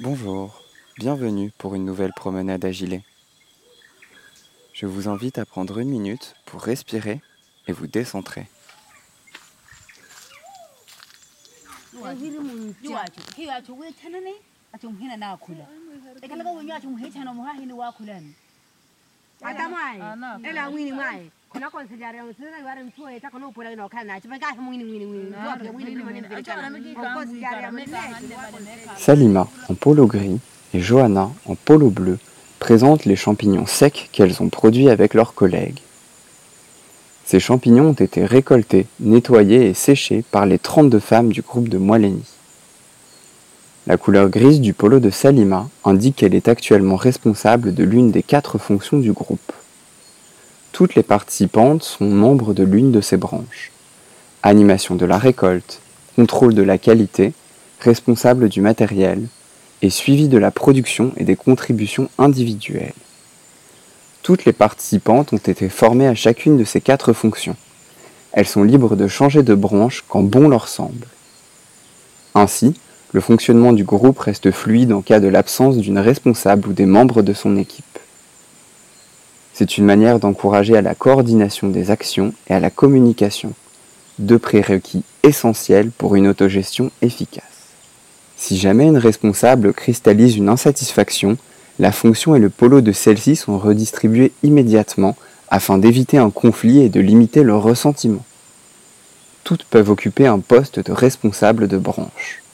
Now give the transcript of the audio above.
Bonjour, bienvenue pour une nouvelle promenade à gilet. Je vous invite à prendre une minute pour respirer et vous décentrer. Salima en polo gris et Johanna en polo bleu présentent les champignons secs qu'elles ont produits avec leurs collègues. Ces champignons ont été récoltés, nettoyés et séchés par les 32 femmes du groupe de Moilény. La couleur grise du polo de Salima indique qu'elle est actuellement responsable de l'une des quatre fonctions du groupe. Toutes les participantes sont membres de l'une de ces branches. Animation de la récolte, contrôle de la qualité, responsable du matériel, et suivi de la production et des contributions individuelles. Toutes les participantes ont été formées à chacune de ces quatre fonctions. Elles sont libres de changer de branche quand bon leur semble. Ainsi, le fonctionnement du groupe reste fluide en cas de l'absence d'une responsable ou des membres de son équipe. C'est une manière d'encourager à la coordination des actions et à la communication, deux prérequis essentiels pour une autogestion efficace. Si jamais une responsable cristallise une insatisfaction, la fonction et le polo de celle-ci sont redistribués immédiatement afin d'éviter un conflit et de limiter le ressentiment. Toutes peuvent occuper un poste de responsable de branche.